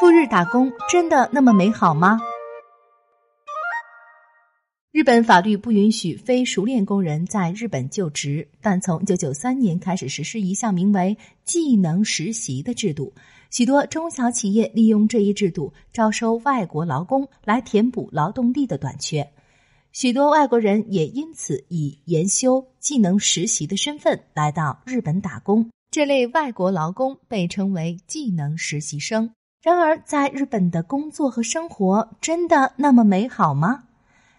赴日打工真的那么美好吗？日本法律不允许非熟练工人在日本就职，但从一九九三年开始实施一项名为“技能实习”的制度。许多中小企业利用这一制度招收外国劳工来填补劳动力的短缺，许多外国人也因此以研修技能实习的身份来到日本打工。这类外国劳工被称为技能实习生。然而，在日本的工作和生活真的那么美好吗？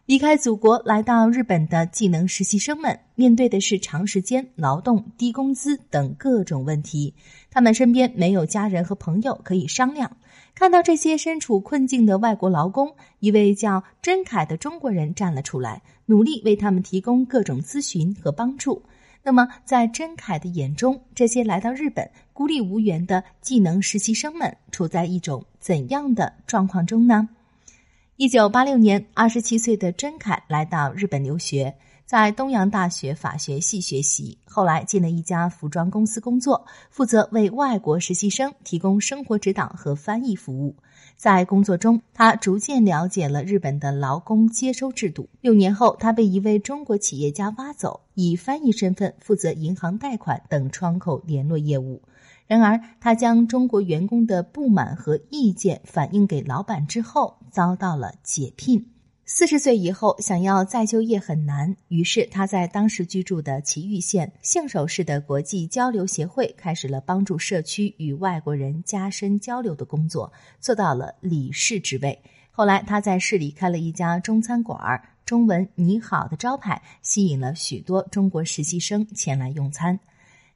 离开祖国来到日本的技能实习生们，面对的是长时间劳动、低工资等各种问题。他们身边没有家人和朋友可以商量。看到这些身处困境的外国劳工，一位叫甄凯的中国人站了出来，努力为他们提供各种咨询和帮助。那么，在甄凯的眼中，这些来到日本孤立无援的技能实习生们处在一种怎样的状况中呢？一九八六年，二十七岁的甄凯来到日本留学，在东洋大学法学系学习，后来进了一家服装公司工作，负责为外国实习生提供生活指导和翻译服务。在工作中，他逐渐了解了日本的劳工接收制度。六年后，他被一位中国企业家挖走，以翻译身份负责银行贷款等窗口联络业务。然而，他将中国员工的不满和意见反映给老板之后，遭到了解聘。四十岁以后，想要再就业很难，于是他在当时居住的埼玉县信守市的国际交流协会开始了帮助社区与外国人加深交流的工作，做到了理事职位。后来，他在市里开了一家中餐馆儿，中文“你好”的招牌吸引了许多中国实习生前来用餐。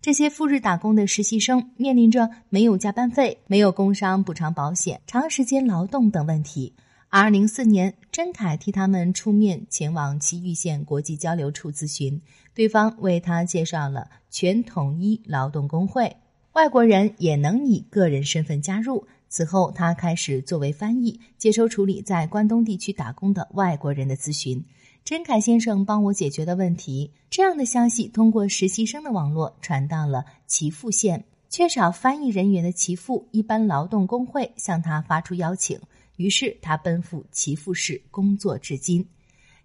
这些赴日打工的实习生面临着没有加班费、没有工伤补偿保险、长时间劳动等问题。二零零四年，甄凯替他们出面前往祁玉县国际交流处咨询，对方为他介绍了全统一劳动工会，外国人也能以个人身份加入。此后，他开始作为翻译，接收处理在关东地区打工的外国人的咨询。甄凯先生帮我解决的问题，这样的消息通过实习生的网络传到了岐阜县。缺少翻译人员的岐阜一般劳动工会向他发出邀请，于是他奔赴岐阜市工作至今。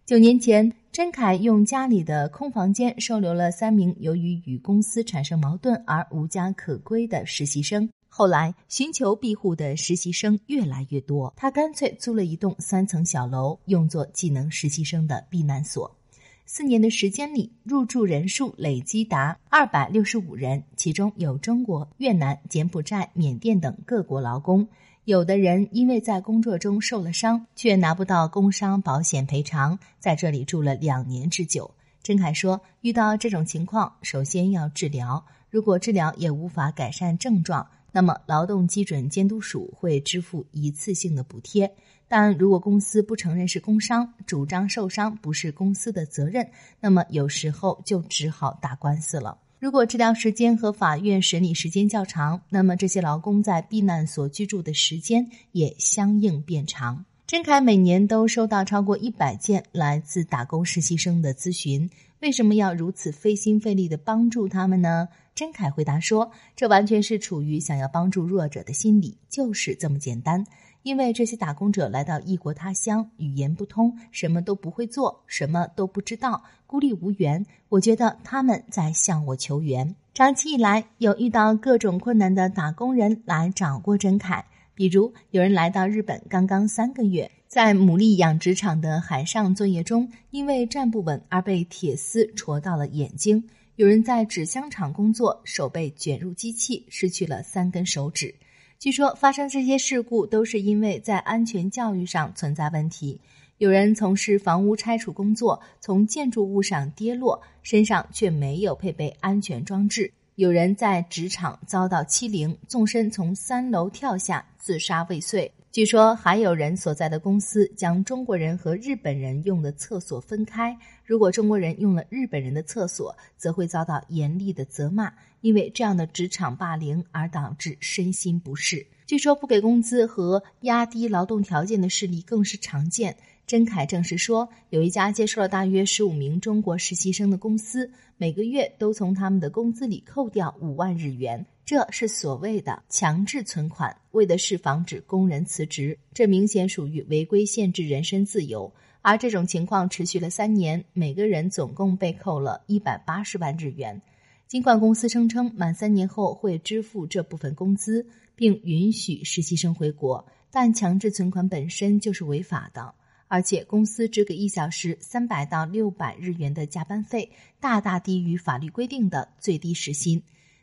九年前，甄凯用家里的空房间收留了三名由于与公司产生矛盾而无家可归的实习生。后来，寻求庇护的实习生越来越多，他干脆租了一栋三层小楼，用作技能实习生的避难所。四年的时间里，入住人数累积达二百六十五人，其中有中国、越南、柬埔寨、缅甸等各国劳工。有的人因为在工作中受了伤，却拿不到工伤保险赔偿，在这里住了两年之久。甄凯说：“遇到这种情况，首先要治疗，如果治疗也无法改善症状。”那么，劳动基准监督署会支付一次性的补贴，但如果公司不承认是工伤，主张受伤不是公司的责任，那么有时候就只好打官司了。如果治疗时间和法院审理时间较长，那么这些劳工在避难所居住的时间也相应变长。甄凯每年都收到超过一百件来自打工实习生的咨询。为什么要如此费心费力的帮助他们呢？甄凯回答说：“这完全是处于想要帮助弱者的心理，就是这么简单。因为这些打工者来到异国他乡，语言不通，什么都不会做，什么都不知道，孤立无援。我觉得他们在向我求援。长期以来，有遇到各种困难的打工人来找过甄凯，比如有人来到日本刚刚三个月。”在牡蛎养殖场的海上作业中，因为站不稳而被铁丝戳到了眼睛；有人在纸箱厂工作，手被卷入机器，失去了三根手指。据说发生这些事故都是因为在安全教育上存在问题。有人从事房屋拆除工作，从建筑物上跌落，身上却没有配备安全装置；有人在职场遭到欺凌，纵身从三楼跳下，自杀未遂。据说还有人所在的公司将中国人和日本人用的厕所分开。如果中国人用了日本人的厕所，则会遭到严厉的责骂，因为这样的职场霸凌而导致身心不适。据说不给工资和压低劳动条件的事例更是常见。甄凯证实说，有一家接收了大约十五名中国实习生的公司，每个月都从他们的工资里扣掉五万日元。这是所谓的强制存款，为的是防止工人辞职。这明显属于违规限制人身自由。而这种情况持续了三年，每个人总共被扣了一百八十万日元。尽管公司声称满三年后会支付这部分工资，并允许实习生回国，但强制存款本身就是违法的。而且公司只给一小时三百到六百日元的加班费，大大低于法律规定的最低时薪。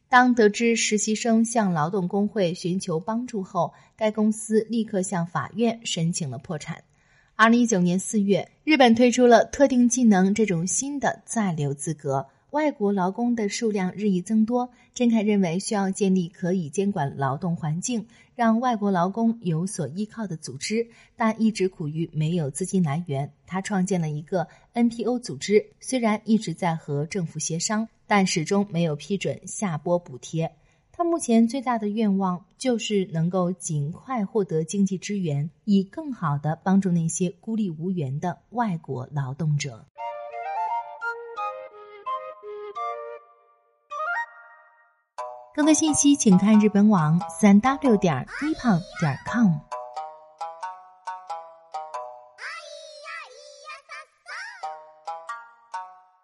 当得知实习生向劳动工会寻求帮助后，该公司立刻向法院申请了破产。二零一九年四月，日本推出了特定技能这种新的在留资格。外国劳工的数量日益增多，郑凯认为需要建立可以监管劳动环境、让外国劳工有所依靠的组织，但一直苦于没有资金来源。他创建了一个 NPO 组织，虽然一直在和政府协商，但始终没有批准下拨补贴。他目前最大的愿望就是能够尽快获得经济支援，以更好的帮助那些孤立无援的外国劳动者。更多信息，请看日本网三 w 点一胖点 com。